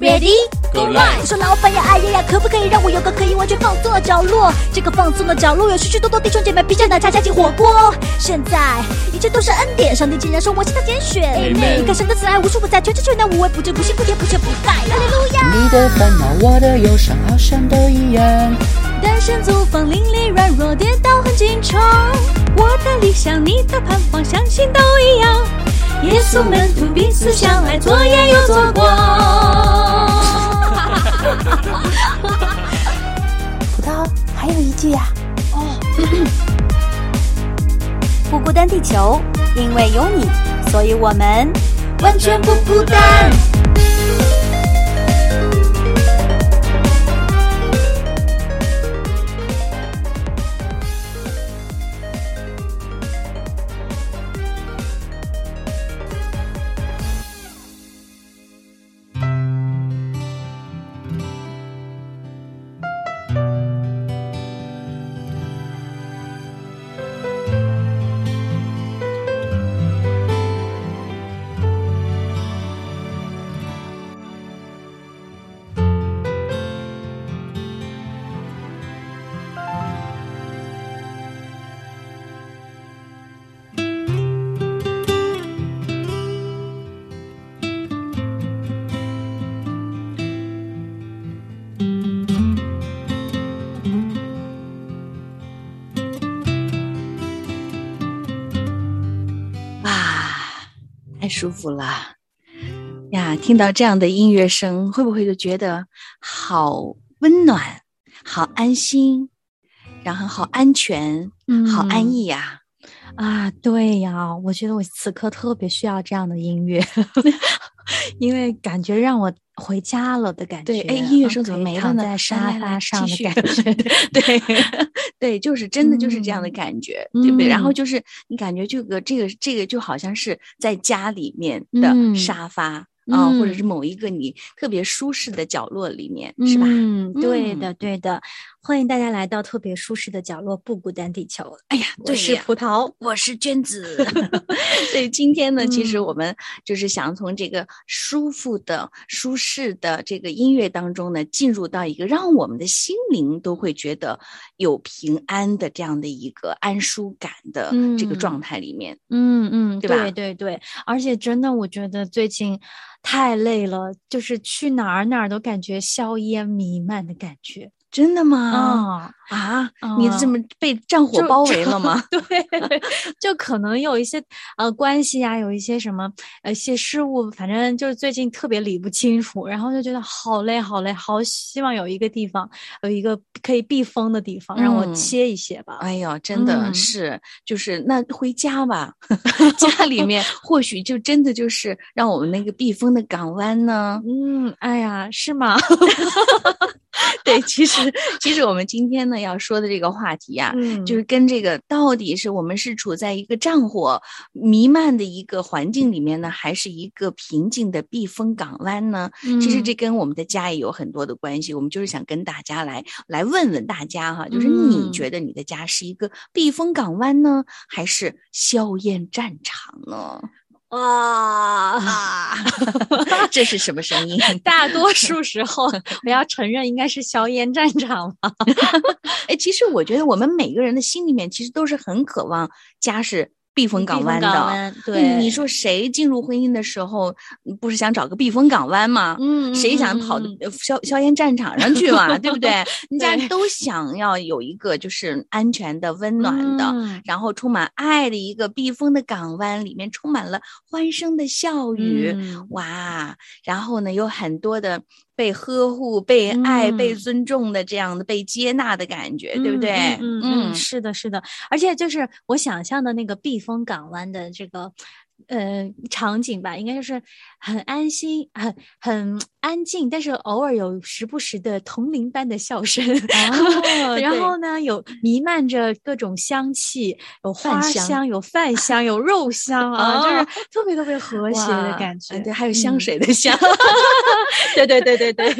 Ready Go live 我说老板呀，哎呀呀，可不可以让我有个可以完全放松的角落？这个放松的角落有许许多多弟兄姐妹披着奶茶加进火锅。现在一切都是恩典，上帝竟然说我是他拣选。Amen 你看神的慈爱无处不在，全知全能无微不至，不辛不甜不缺不败。哈利路亚。你的烦恼，我的忧伤，好像都一样。单身租房，邻里软弱，跌倒很紧张。我的理想，你的盼望，相信都一样。耶稣门徒彼此相爱，左眼又左光。葡萄还有一句呀、哦 不孤单，地球，因为有你，所以我们完全不孤单。太舒服了呀！听到这样的音乐声，会不会就觉得好温暖、好安心，然后好安全、好安逸呀、啊，对呀，我觉得我此刻特别需要这样的音乐，因为感觉让我回家了的感觉。对，哎，音乐声怎么没了呢？躺在沙发上的感觉。对 对，就是真的就是这样的嗯感觉，对不对？然后嗯就是你感觉这个这个这个就好像是在家里面的嗯沙发。啊、或者嗯是某一个你特别舒适的角落里面，是吧？嗯，对嗯的，对的。欢迎大家来到特别舒适的角落，不孤单地球。哎呀，我是葡萄，我是娟子。所以，今天呢，其实嗯我们就是想从这个舒服的、舒适的这个音乐当中呢，进入到一个让我们的心灵都会觉得有平安的这样的一个安舒感的这个嗯状态里面。嗯嗯，对吧对对对，而且真的，我觉得最近太累了，就是去哪儿哪儿都感觉硝烟弥漫的感觉真的吗？啊。啊，你怎么被战火包围了吗？对，就可能有一些呃关系啊，有一些什么呃一些事物，反正就是最近特别理不清楚，然后就觉得好累好累，好希望有一个地方有一个可以避风的地方，让我嗯歇一歇吧。哎呦，真的嗯是，就是那回家吧，家里面或许就真的就是让我们那个避风的港湾呢。嗯，哎呀，是吗？对，其实其实我们今天呢要说的这个话题啊、嗯就是跟这个到底是我们是处在一个战火弥漫的一个环境里面呢，还是一个平静的避风港湾呢？其实嗯这跟我们的家也有很多的关系。我们就是想跟大家来来问问大家哈，就是你嗯觉得你的家是一个避风港湾呢，还是硝烟战场呢？哇，啊，这是什么声音？大多数时候 我要承认应该是硝烟战场吧。哎，其实我觉得我们每个人的心里面其实都是很渴望家是避风港湾的。对，你说谁进入婚姻的时候嗯不是想找个避风港湾吗？嗯，嗯，谁想嗯跑硝硝烟战场上去嘛？对不对？人家都想要有一个就是安全的、温暖的，嗯然后充满爱的一个避风的港湾，里面充满了欢声的笑语。嗯哇，然后呢，有很多的被呵护、被爱、被嗯尊重的这样的被接纳的感觉，对不嗯对？嗯嗯嗯，是的，是的，而且就是我想象的那个避风港湾的这个。呃场景吧，应该就是很安心、很很安静，但是偶尔有时不时的铜铃般的笑声，然后呢，有弥漫着各种香气，有花饭香香、有饭香、有肉香 啊，就是哦特别特别和谐的感觉。呃对，还有香嗯水的香。对对对对对，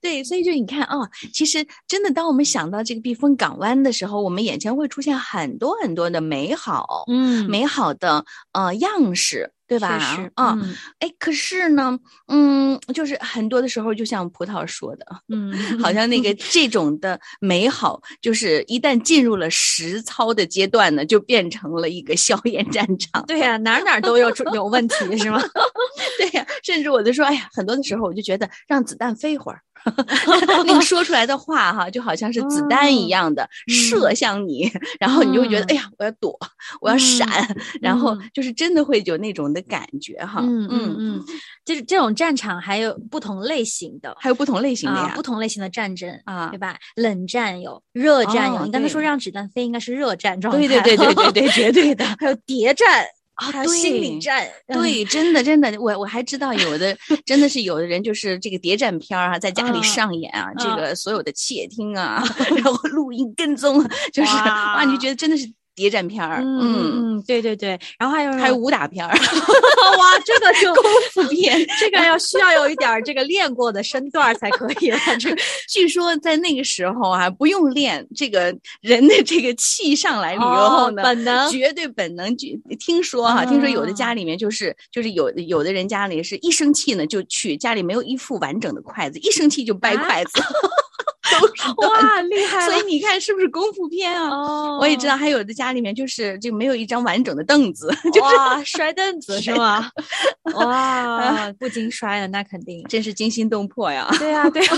对，所以就你看哦，其实真的，当我们想到这个避风港湾的时候，我们眼前会出现很多很多的美好，嗯，美好的呃样式，对吧？嗯哎，可是呢，嗯，就是很多的时候，就像葡萄说的，嗯，好像那个 这种的美好，就是一旦进入了实操的阶段呢，就变成了一个硝烟战场。对呀、哪儿哪儿都有出有问题是吗？对呀、甚至我就说，哎呀，很多的时候我就觉得让子弹飞一会儿，那个说出来的话哈，就好像是子弹一样的、射向你，然后你就会觉得，嗯哎呀，我要躲，我要闪，然后嗯就是真的会有那种的感觉哈。嗯嗯嗯，就是这种战场还有不同类型的。还有不同类型的啊呀，，不同类型的战争啊对吧？冷战有，热战有。哦你刚才说让子弹飞，应该是热战状态。对对对对对对，绝 对的。还有谍战啊心理对战。嗯，对，真的真的，我我还知道有的真的是有的人就是这个谍战片儿啊，在家里嗯上演啊，这嗯个所有的窃听啊，然后录音跟踪啊，就是哇，你就觉得真的是谍战片儿，嗯对对对。然后还有还有武打片儿，哇，这个就功夫片。这个要需要有一点这个练过的身段儿才可以了。这据说在那个时候啊，不用练，这个人的这个气上来了以后哦呢，本能绝对本能。据听说哈、听说有的嗯家里面就是就是有有的人家里是一生气呢就去，家里没有一副完整的筷子，一生气就掰啊筷子，哇，厉害所以你看是不是功夫片啊？哦我也知道，还有的家里面就是就没有一张完整的凳子，就是哇，摔凳子是吗？哇，不经摔了，那肯定。真是惊心动魄呀！对呀、对呀、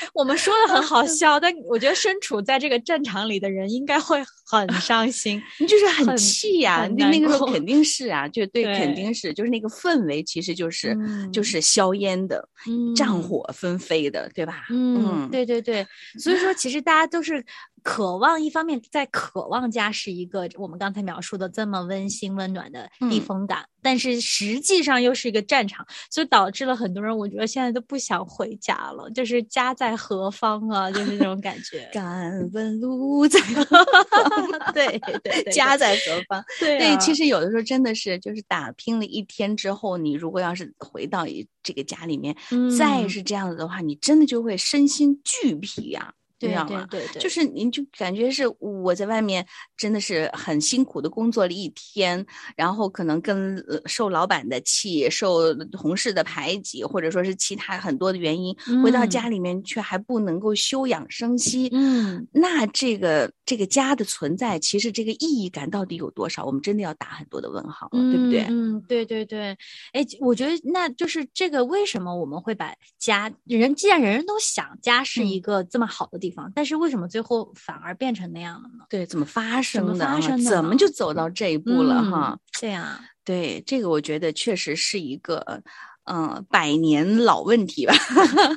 那我们说的很好 笑，但我觉得身处在这个战场里的人应该会很伤心。你就是很很气呀、啊那那个时候肯定是啊，就对，肯定是，就是那个氛围，其实就是、就嗯是硝烟的，战嗯火纷飞的，对吧？嗯，对对对，所以说其实大家都是渴望，一方面在渴望家是一个我们刚才描述的这么温馨温暖的避嗯。风港，但是实际上又是一个战场，所以导致了很多人，我觉得现在都不想回家了，就是家在何方啊，就是这种感觉。敢问路在 对对对对，家在何方？对对，其实实有的时候真的是，就是打拼了一天之后，你如果要是回到一这个家里面，再嗯。是这样子的话，你真的就会身心俱疲呀、你对？对对？对，就是。您就感觉是我在外面真的是很辛苦的工作了一天，然后可能跟呃受老板的气、受同事的排挤，或者说是其他很多的原因，回到嗯。家里面却还不能够休养生息，嗯。那这个这个家的存在，其实这个意义感到底有多少？我们真的要打很多的问号了，对不对？嗯，对对对，哎，我觉得那就是这个为什么我们会把家人，既然人人都想家是一嗯个这么好的地方，但是为什么最后反而变成那样了呢？对，怎么发生的啊？发生的怎么就走到这一步了哈？嗯？对呀，对，这个我觉得确实是一个，嗯、百年老问题吧，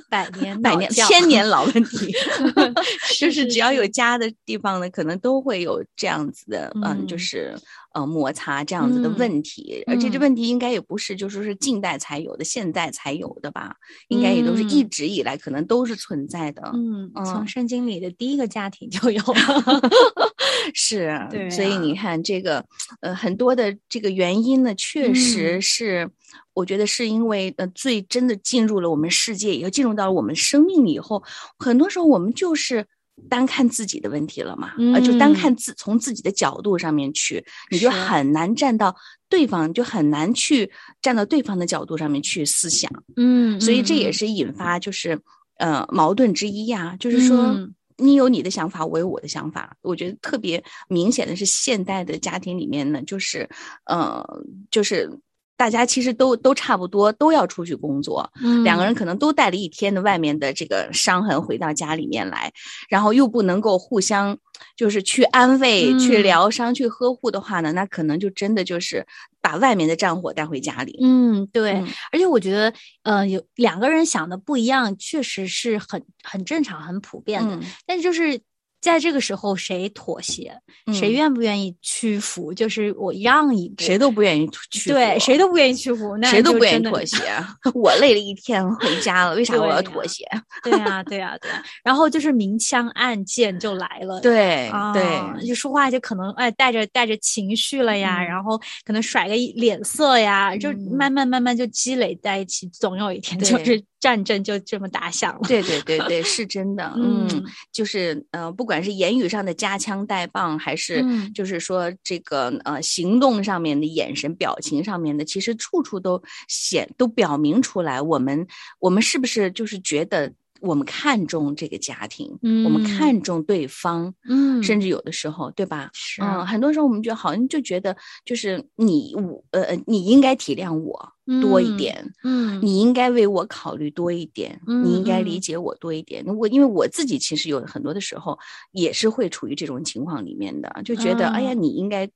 百年 百年、千年老问题，就是是只要有家的地方呢，可能都会有这样子的，嗯，就嗯。是呃摩擦这样子的嗯问题，而且这嗯。问题应该也不是就说是近代才有的，现代才有的吧，应该也都是一嗯。直以来可能都是存在的，嗯，从嗯。圣经里的第一个家庭就有了。是，对所以你看这个，呃，很多的这个原因呢，确实嗯是，我觉得是因为呃，最真的进入了我们世界以后，进入到了我们生命以后，很多时候我们就是。单看自己的问题了嘛，呃，就单嗯看自从自己的角度上面去，你就很难站到对方，就很难去站到对方的角度上面去思想。嗯，所以这也嗯是引发就是呃矛盾之一呀、就是说。嗯你有你的想法，我有我的想法。我觉得特别明显的是，现代的家庭里面呢，就是，呃，就是大家其实都都差不多，都要出去工作，嗯两个人嗯可能都带了一天的外面的这个伤痕回到家里面来，然后又不能够互相就是去安慰、去嗯疗伤、去呵护的话呢，那可能就真的就是把外面的战火带回家里。嗯，对，嗯而且我觉得，呃，有两个人想的不一样，确实是很很正常、很普遍的。嗯但是就是在这个时候谁妥协，嗯谁愿不愿意屈服，就是我让一步，谁都不愿意屈服，对，谁都不愿意屈服，那谁都不愿意妥协。我累了一天回家了，为啥我要妥协？对呀、对呀、对呀、然后就是明枪暗箭就来了。对啊，对，就说话就可能哎带着带着情绪了呀，嗯然后可能甩个脸色呀，就嗯慢慢慢慢就积累在一起，总有一天就是战争就这么打响了。对对对对，是真的。嗯，嗯就是呃，不管是言语上的夹枪带棒，还是嗯。就是说这个呃行动上面的眼神、表情上面的，其实处处都显都表明出来，我们我们是不是就是觉得我们看重这个家庭，我们嗯。看重对方，嗯。甚至有的时候，对吧？是嗯，很多时候我们就好像就觉得，就是你我呃呃，你应该体谅我多一嗯点，嗯。你应该为我考虑多一点，你应该嗯嗯理。解我多一点。我因为我自己其实有很多的时候也是会处于这种情况里面的，就觉得、哎嗯。呀，你应该。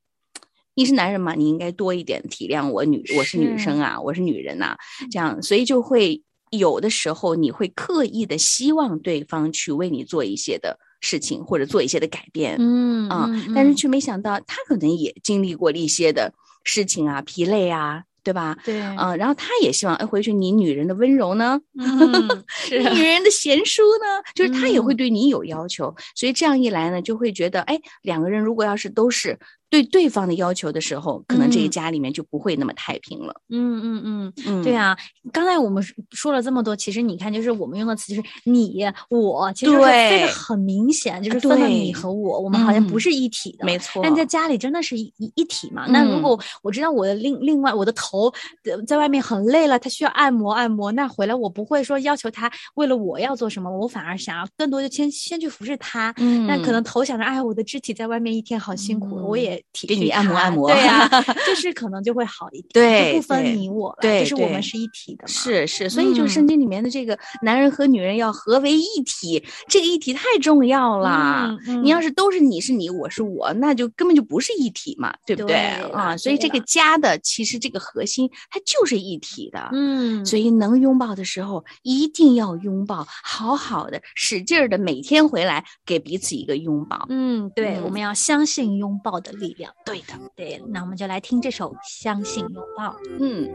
你是男人嘛，你应该多一点体谅我女，我是女生啊，我是女人呐、这样，所以就会有的时候你会刻意的希望对方去为你做一些的事情，或者做一些的改变，嗯啊、嗯嗯但是却没想到他可能也经历过一些的事情啊，疲累啊，对吧？对？啊、然后他也希望，哎，回去你女人的温柔呢，嗯 是你女人的贤淑呢，就是他也会嗯。对你有要求，所以这样一来呢，就会觉得，哎，两个人如果要是都是对对方的要求的时候，可能这个嗯家里面就不会那么太平了。嗯嗯嗯，嗯，对啊，刚才我们说说了这么多，其实你看，就是我们用的词就是你我，其实是分对的很明显，就是分了你和我，我们好像不嗯是一体的。没错。但在家里真的是一一一体嘛？那如嗯果我知道我的另另外我的头呃在外面很累了，他需要按摩按摩，那回来我不会说要求他为了我要做什么，我反而想要更多就先先去服侍他。嗯，那可能头想着，哎呀，我的肢体在外面一天好辛苦，我嗯也体给你按摩按摩对呀、就是可能就会好一点，对就不分你我了，对就是我们是一体的嘛。是是，所以就圣经里面的这个男人和女人要合为一体，这个一体太重要了。嗯你要是都是你是你，我是我，那就根本就不是一体嘛，对不对对啊？所以这个家的其实这个核心它就是一体的。嗯，所以能拥抱的时候一定要拥抱，好好的，使劲儿的，每天回来给彼此一个拥抱。嗯，对，我嗯们要相信拥抱的力量。对的，对，那我们就来听这首《相信拥抱》。嗯，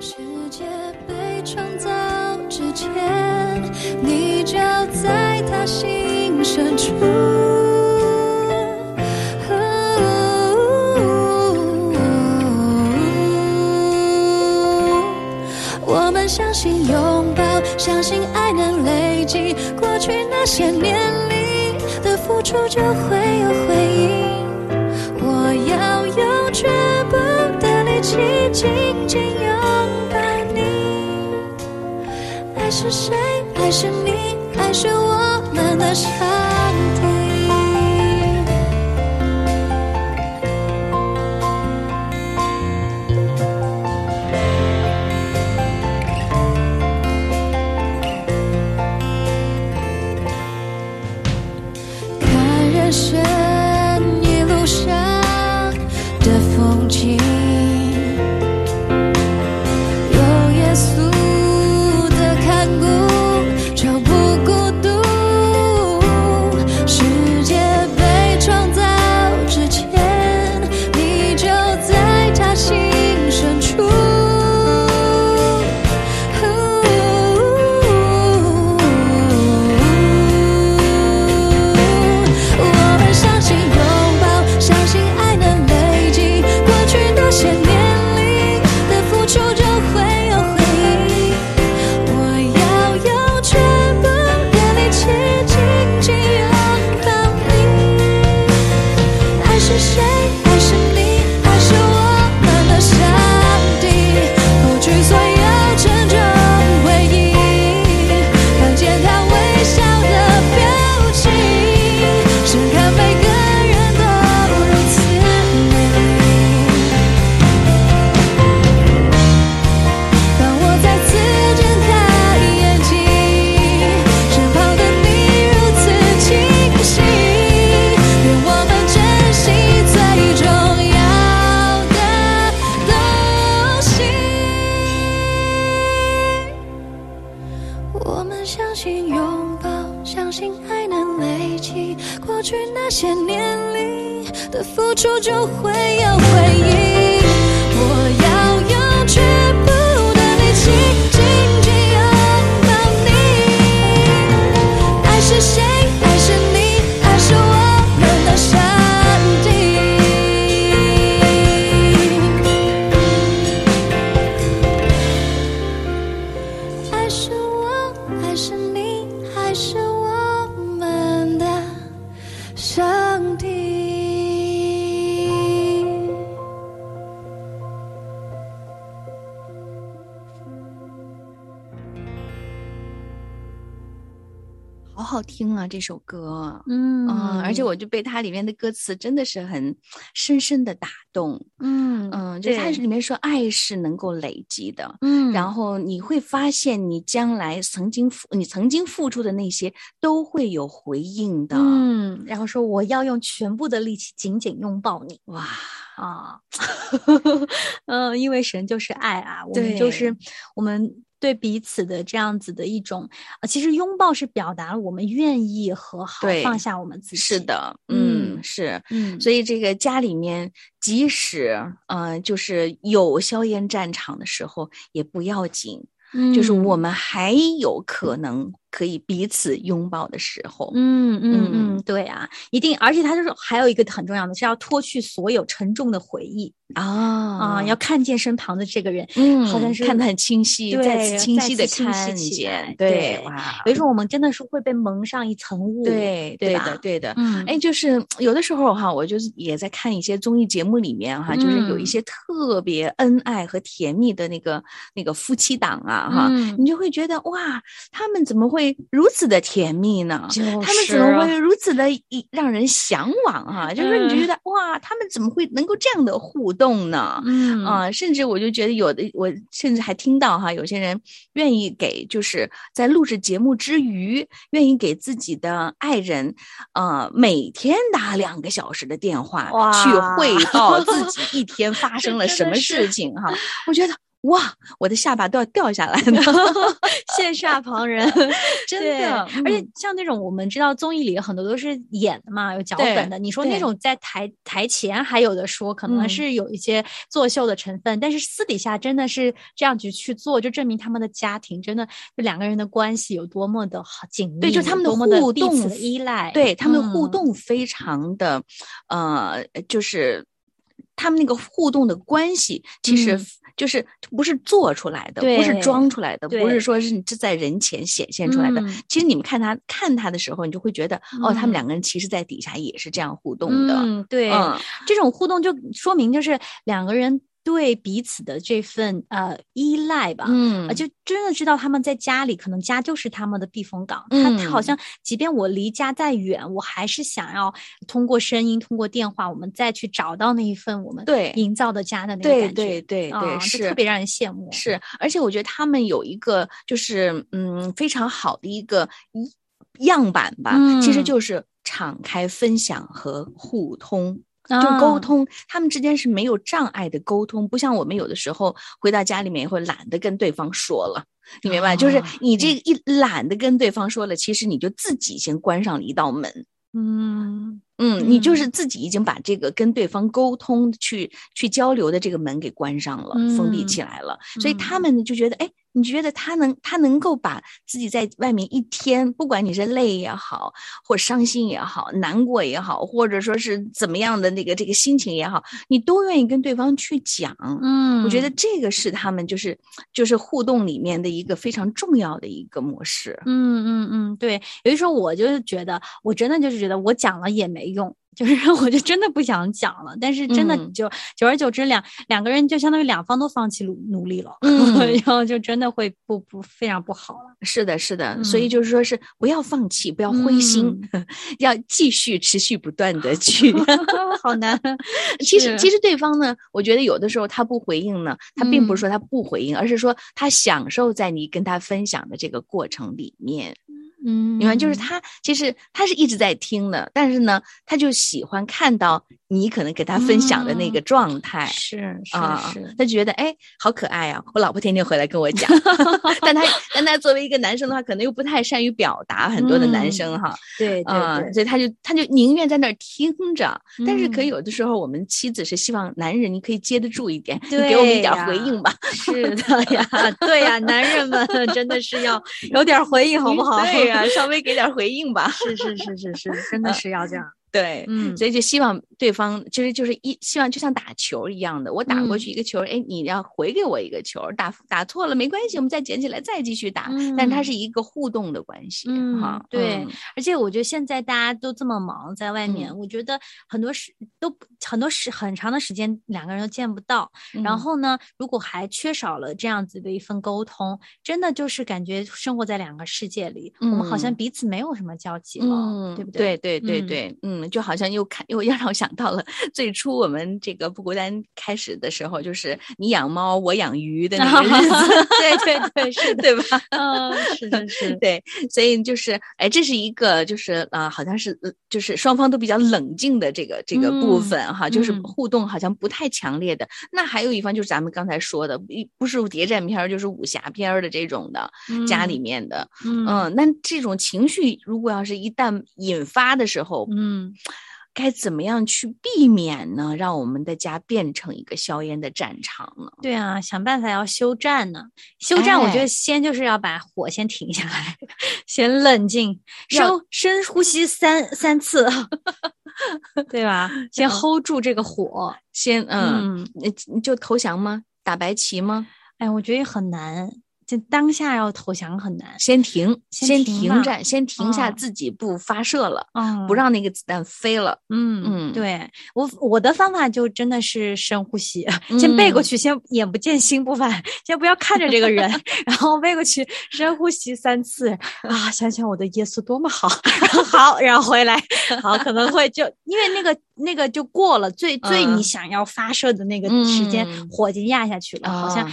世界被创造之前，你就在他心深处。我们相信拥抱，相信爱能累积过去那些年里的付出，就会有回应。起紧紧拥抱你。爱是谁？爱是你，爱是我们的的付出就会有回应。我要听了，这首歌。嗯嗯，而且我就被它里面的歌词真的是很深深的打动。嗯嗯，就它是里面说爱是能够累积的，嗯然后你会发现你将来曾经付你曾经付出的那些都会有回应的。嗯，然后说我要用全部的力气紧紧拥抱你哇，啊，嗯，因为神就是爱啊，我们就是我们对彼此的这样子的一种，呃，其实拥抱是表达了我们愿意和好，放下我们自己。是，的，嗯嗯，是。嗯，所以这个家里面，即使呃，就是有硝烟战场的时候，也不要紧，以就是我们还有可能可以彼此拥抱的时候。嗯嗯嗯嗯，对啊，一定，而且他就是还有一个很重要的是要脱去所有沉重的回忆。啊啊，要看见身旁的这个人，嗯，好像是看得很清晰，再对次清晰的看起见，对有时候我们真的是会被蒙上一层雾，对，对的对的。嗯，哎，就是有的时候哈，我就是也在看一些综艺节目里面哈，就是有一嗯些。特别恩爱和甜蜜的那个那个夫妻档啊哈，嗯你就会觉得哇，他们怎么会如此的甜蜜呢？就他们怎么会如此的一让人向往哈？就是说你就嗯觉得哇，他们怎么会能够这样的互动呢？嗯啊、甚至我就觉得有的，我甚至还听到哈，有些人愿意给，就是在录制节目之余，愿意给自己的爱人，呃，每天打两个小时的电话，去哇汇报 自己一天发生了什么事情哈。我觉得哇，我的下巴都要掉下来了，羡煞旁人，真对的。而且嗯像那种我们知道综艺里很多都是演的嘛，有脚本的。你说那种在台台前还有的说，可能嗯是有一些作秀的成分，但是私底下真的是这样子去做，就证明他们的家庭真的就两个人的关系有多么的好紧密，对就他们的互动的依赖，对他们的互嗯动非常的，呃，就是他们那个互动的关系，其实嗯就是不是做出来的，不是装出来的，不是说是你这在人前显现出来的。嗯其实你们看他看他的时候，你就会觉得，哦，他们嗯两个人其实在底下也是这样互动的。嗯，对，嗯这种互动就说明就是两个人对彼此的这份呃依赖吧，嗯啊，就真的知道他们在家里，可能家就是他们的避风港。他他好嗯像，即便我离家再远，我还是想要通过声音、通过电话，我们再去找到那一份我们对营造的家的那个感觉。对对对，啊就是特别让人羡慕。是，而且我觉得他们有一个就是嗯非常好的一个一样板吧，其实嗯就是敞开分享和互通。就啊沟通，他们之间是没有障碍的沟通，不像我们有的时候回到家里面也会懒得跟对方说了，你明白？就是啊你这一懒得跟对方说了，其实你就自己先关上了一道门。嗯嗯，你就嗯是自己已经把这个跟对方沟通、去去交流的这个门给关上了，封闭起嗯来了。所以他嗯们呢就觉得，哎，你觉得他能他能够把自己在外面一天，不管你是累也好，或伤心也好，难过也好，或者说是怎么样的那个这个心情也好，你都愿意跟对方去讲。嗯，我觉得这个是他们就是就是互动里面的一个非常重要的一个模式。嗯嗯嗯，对，有的时候我就是觉得，我真的就是觉得我讲了也没用，就是我就真的不想讲了。但是真的嗯就、久而久之两两个人就相当于两方都放弃努努力了，嗯 然后就真的会不不非常不好了。是的，是的，所以嗯就是说是不要放弃，不要灰心，要继续持续不断的去。好难，其实，其实对方呢，我觉得有的时候他不回应呢，他并不是嗯说他不回应，而是说他享受在你跟他分享的这个过程里面。嗯，你看，就是他其实他是一直在听的，但是呢，他就喜欢看到你可能给他分享的那个状态。是是啊是，，他就觉得哎，好可爱啊！我老婆天天回来跟我讲，但他但他作为一个男生的话，可能又不太善于表达，很多的男嗯生哈，对对啊、对，所以他就他就宁愿在那儿听着，但是可有的时候我们妻子是希望男人你可以接得住一点，你给我们一点回应吧，是的呀，对呀，男人们真的是要有点回应，好不好？对呀、稍微给点回应吧，是是是是是，真的是要这样。对，嗯。所以就希望对方其实就是一希望就像打球一样的，我打过嗯。去一个球，哎、你要回给我一个球，打打错了没关系，我们再捡起来再继续打，但是它嗯。是一个互动的关系，嗯哈，对嗯。而且我觉得现在大家都这么忙，在外面，嗯。我觉得很多时都很多时很长的时间两个人都见不到。然嗯。后呢，如果还缺少了这样子的一份沟通，真的就是感觉生活在两个世界里，我们好像嗯。彼此没有什么交集了，嗯，对不对？对？对对嗯。对，嗯，就好像又看又让我想到了最初我们这个不孤单开始的时候，就是你养猫，我养鱼的那个日子，对对对，是，对 吧？嗯，是是是，对，所以就是，哎，这是一个，就是呃，好像是，呃就是双方都比较冷静的这个这个部嗯分哈，就是嗯互动好像不太强烈的。那还有一方就是咱们刚才说的，一不是谍战片儿，就是武侠片儿的这种的，家里面的，嗯，嗯，那这种情绪如果要是一旦引发的时候，嗯该怎么样去避免呢？让我们的家变成一个硝烟的战场呢？对啊，想办法要休战呢。休战，我觉哎得先就是要把火先停下来，先冷静，深深呼吸三三次，对吧？先嗯 hold 住这个火。先，嗯，就投降吗？打白旗吗？哎，我觉得也很难，就当下要投降很难。先停，先先停战，先停下嗯自己不发射了，嗯，不让那个子弹飞了。嗯嗯对我我的方法就真的是深呼吸，先背过嗯去，先眼不见心不烦，先不要看着这个人，然后背过去，深呼吸三次啊，想想我的耶稣多么好，好，然后回来，好，可能会就因为那个那个就过了最最你嗯。想要发射的那个时间，嗯。火已经压下去了，好像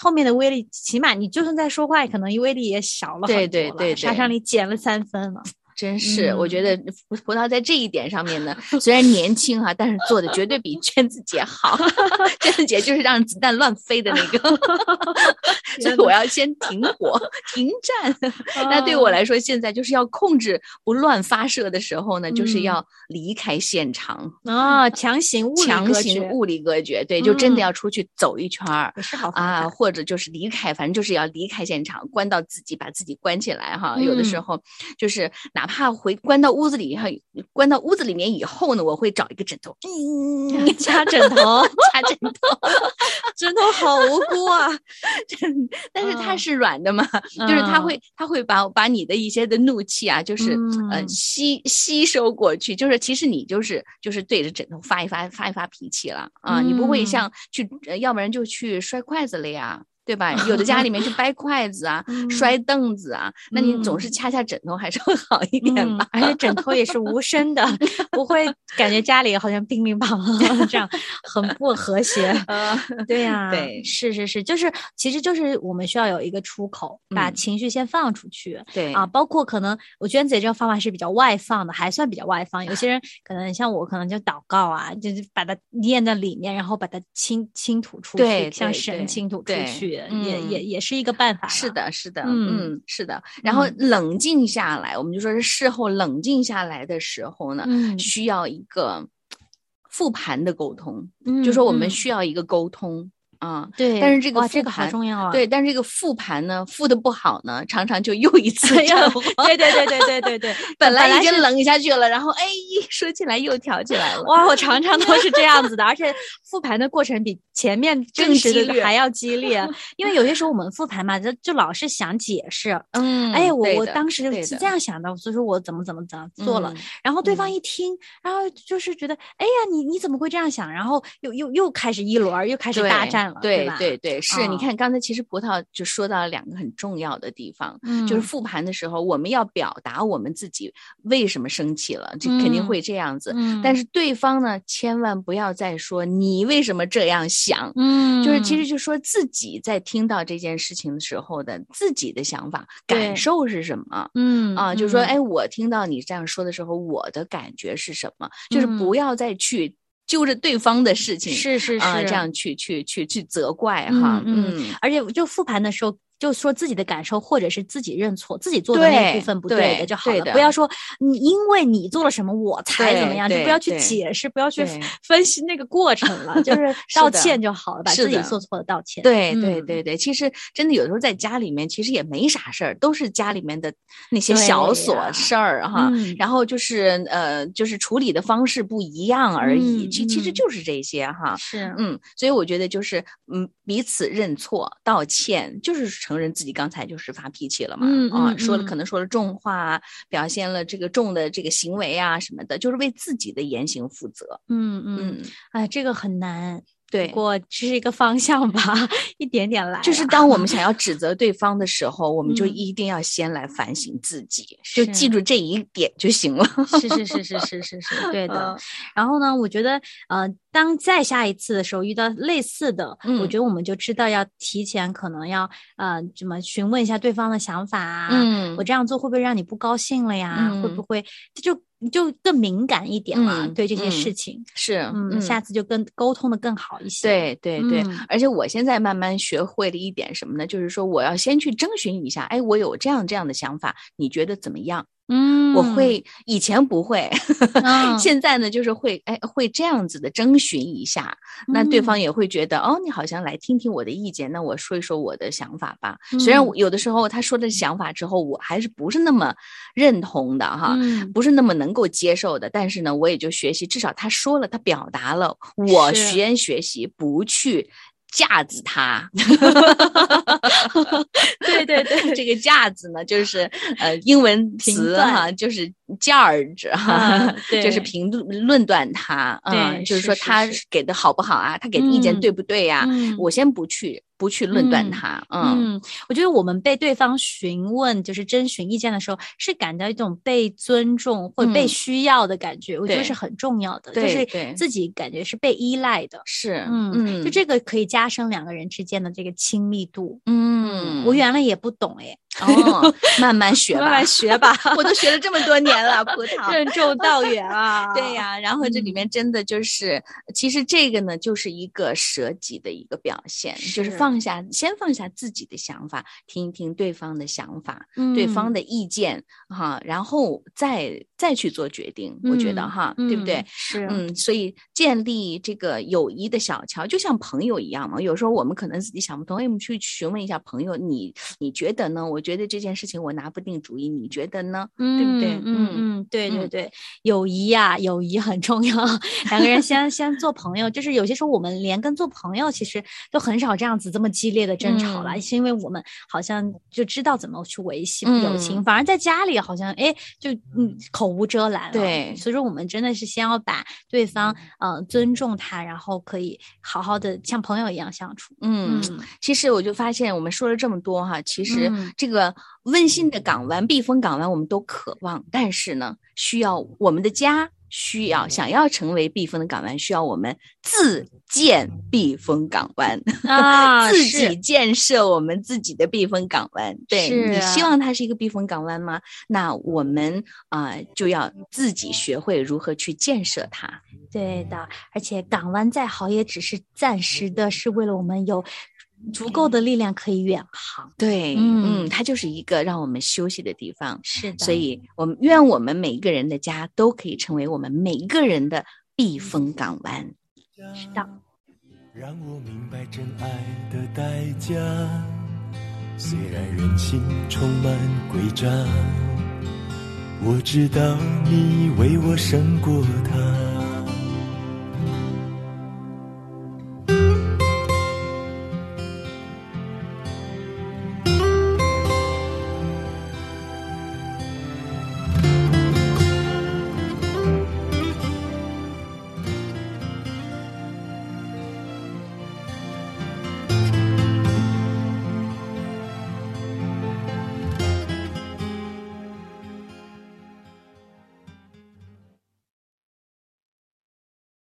后面的威力，起码你就算在说话，可能威力也小了很多对对对杀伤力减了三分了。真是，我觉嗯得葡葡萄在这一点上面呢，虽然年轻哈、但是做的绝对比 娟子姐好。娟子姐就是让子弹乱飞的那个，所以我要先停火、停战。那对我来说，现在就是要控制不乱发射的时候呢，就是嗯要离开现场，啊，强行物理强隔绝行物理隔绝。对，就真的嗯要出去走一圈儿。也是好啊，或者就是离开，反正就是要离开现场，关到自己，把自己关起来哈。有的时嗯候就是哪怕回关到屋子里，哈，关到屋子里面以后呢，我会找一个枕头，嗯，掐枕头，掐枕头，枕头好无辜啊！真但是它嗯。是软的嘛，就是它嗯会，它会把把你的一些的怒气啊，就是吸吸收过去，就是其实你就是就是对着枕头发一发发一发脾气了。啊，你不会嗯。像去，呃要不然就去摔筷子了呀。对吧？有的家里面就掰筷子啊，摔凳子啊，那你总是嗯掐掐枕头还是会好一点吧？嗯而且枕头也是无声的，不会感觉家里好像乒乒乓乓这样，很不和谐。呃，对呀、对是是是，就是其实就是我们需要有一个出口，把嗯情绪先放出去。对啊，包括可能我娟姐这个方法是比较外放的，还算比较外放。有些人可能像我，可能就祷告啊，就是把它念在里面，然后把它倾倾吐出去，向神倾吐出去，也嗯也也是一个办法。是，的，是的，嗯嗯，是的。然后嗯冷静下来，我们就说是事后冷静下来的时候呢，嗯，需要一个复盘的沟通，嗯就说我们嗯需要一个沟通啊。对，但是这个哇这个好重要啊。对，但是这个复盘呢，复的不好呢，常常就又一次 战火。对对对对对对对，本来已经冷下去了，然后哎，一说起来又挑起来了。哇，我常常都是这样子的，而且复盘的过程比前面真实激烈的还要激烈，因为有些时候我们复盘嘛，就就老是想解释，嗯哎，我我当时是这样想的，所以说我怎么怎么怎么做了，嗯然后对方嗯一听，然后就是觉得，哎呀，你你怎么会这样想？然后又又又开始一轮儿，又开始大对对？对对，是你嗯看刚才其实葡萄就说到了两个很重要的地方，嗯，就是复盘的时候，我们要表达我们自己为什么生气了，这肯定嗯会这样子。嗯，但是对方呢，千万不要再说你为什么这样想，嗯，就是其实就说自己在听到这件事情的时候的自己的想法、感受是什么。嗯啊，就是说，嗯哎，我听到你这样说的时候，我的感觉是什么？就是嗯不要再去揪着对方的事情，是是啊、是这样去去去去责怪哈，嗯嗯而且就复盘的时候。就说自己的感受，或者是自己认错，自己做的那部分不对对的就好了，不要说你因为你做了什么我才怎么样，就不要去解释，不要去分析那个过程了，就是 道歉就好了，把自己做错的道歉。对对嗯对对，其实真的有时候在家里面，其实也没啥事儿，都是家里面的那些小琐事儿哈。嗯然后就是呃，就是处理的方式不一样而已，嗯其其实嗯就是这些哈。是，嗯，所以我觉得就是嗯，彼此认错、道歉，就是承认自己刚才就是发脾气了嘛，嗯啊，说了可能说了重话啊，表现了这个重的这个行为啊什么的，就是为自己的言行负责。嗯嗯，嗯，哎，这个很难，对不。过这是一个方向吧，一点点来啊，就是当我们想要指责对方的时候，我们就嗯一定要先来反省自己，就记住这一点就行了。是是是是是是是，对的。嗯然后呢，我觉得呃，当再下一次的时候遇到类似的，我嗯觉得我们就知道要提前可能要呃怎么询问一下对方的想法啊，嗯我这样做会不会让你不高兴了呀？会不嗯会就就更敏感一点了？嗯对这些嗯事情，是，嗯，下次就更沟通的更好一些。对对对，嗯而且我现在慢慢学会了一点什么呢？就是说我要先去征询一下，哎，我有这样这样的想法，你觉得怎么样？嗯，我会以前不会，嗯。现在呢就是会，哎，会这样子的征询一下，那对方也会觉得，哦，你好像来听听我的意见，那我说一说我的想法吧。虽然有的时候他说的想法之后，我还是不是那么认同的哈，嗯。不是那么能够接受的，但是呢，我也就学习，至少他说了，他表达了，我是。先学习，不去架子他。对 对对，这个架子呢，就是呃英文词哈，断就是 judge 哈，啊 就是评论论断他，嗯，就是说他给的好不好啊，他给的意见嗯对不对呀？嗯我先不去不去论断嗯他，嗯嗯，我觉得我们被对方询问，就是征询意见的时候，是感到一种被尊重或者被嗯需要的感觉，我觉得是很重要的，就对是对自己感觉是被依赖的。是，嗯，嗯，就这个可以加深两个人之间的这个亲密度。嗯，我原来也不懂哎，哦，慢慢学吧，慢慢学吧，我都学了这么多年了，葡萄。任重道远啊。对呀、然后这里嗯。面真的就是，其实这个呢，就是一个舍己的一个表现，就是是放下，先放下自己的想法，听一听对方的想法，嗯，对方的意见哈，然后再再去做决定。我觉得嗯哈，对不对嗯？是，嗯，所以建立这个友谊的小桥，就像朋友一样嘛。有时候我们可能自己想不通，哎，我们去询问一下朋友，你你觉得呢？我觉得这件事情我拿不定主意，你觉得呢？对不对嗯嗯嗯，对对嗯对，友谊呀，友谊很重要。两个人先先做朋友，就是有些时候我们连跟做朋友其实都很少这样子这么激烈的争吵了，嗯是因为我们好像就知道怎么去维系友情，嗯反而在家里好像哎就嗯口无遮拦了。对所以说我们真的是先要把对方呃尊重他，然后可以好好的像朋友一样相处。嗯，其实我就发现，我们说了这么多哈，其实嗯这个温馨的港湾、避风港湾，我们都渴望，但是呢，需要我们的家需要想要成为避风的港湾，需要我们自建避风港湾。啊 自己建设我们自己的避风港湾。对是你希啊望它是一个避风港湾吗？那我们啊、就要自己学会如何去建设它。对的，而且港湾再好，也只是暂时的，是为了我们有足够的力量可以远航。对，嗯嗯，它就是一个让我们休息的地方。是的，所以，我们愿我们每一个人的家都可以成为我们每一个人的避风港湾。是的，让我明白真爱的代价。虽然人心充满诡诈，我知道你为我胜过他。